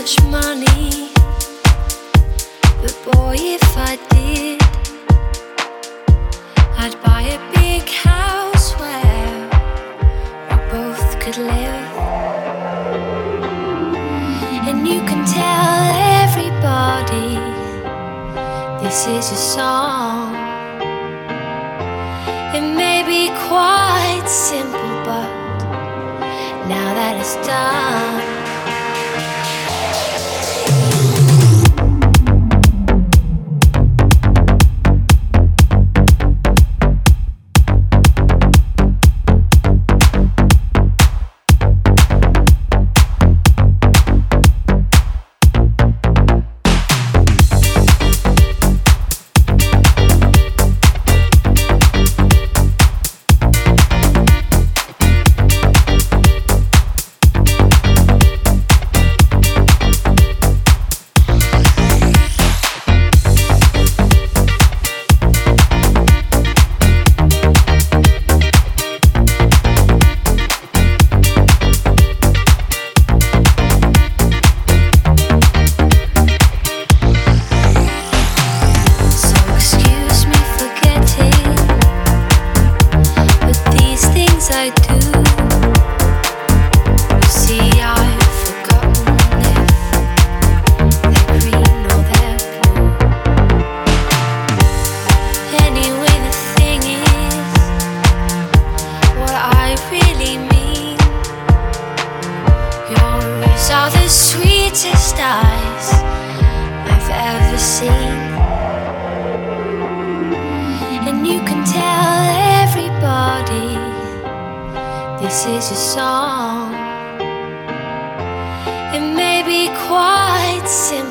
much money, but boy, if I did, I'd buy a big house where we both could live. And you can tell everybody this is your song. It may be quite simple, but now that it's done. This is your song. It may be quite simple,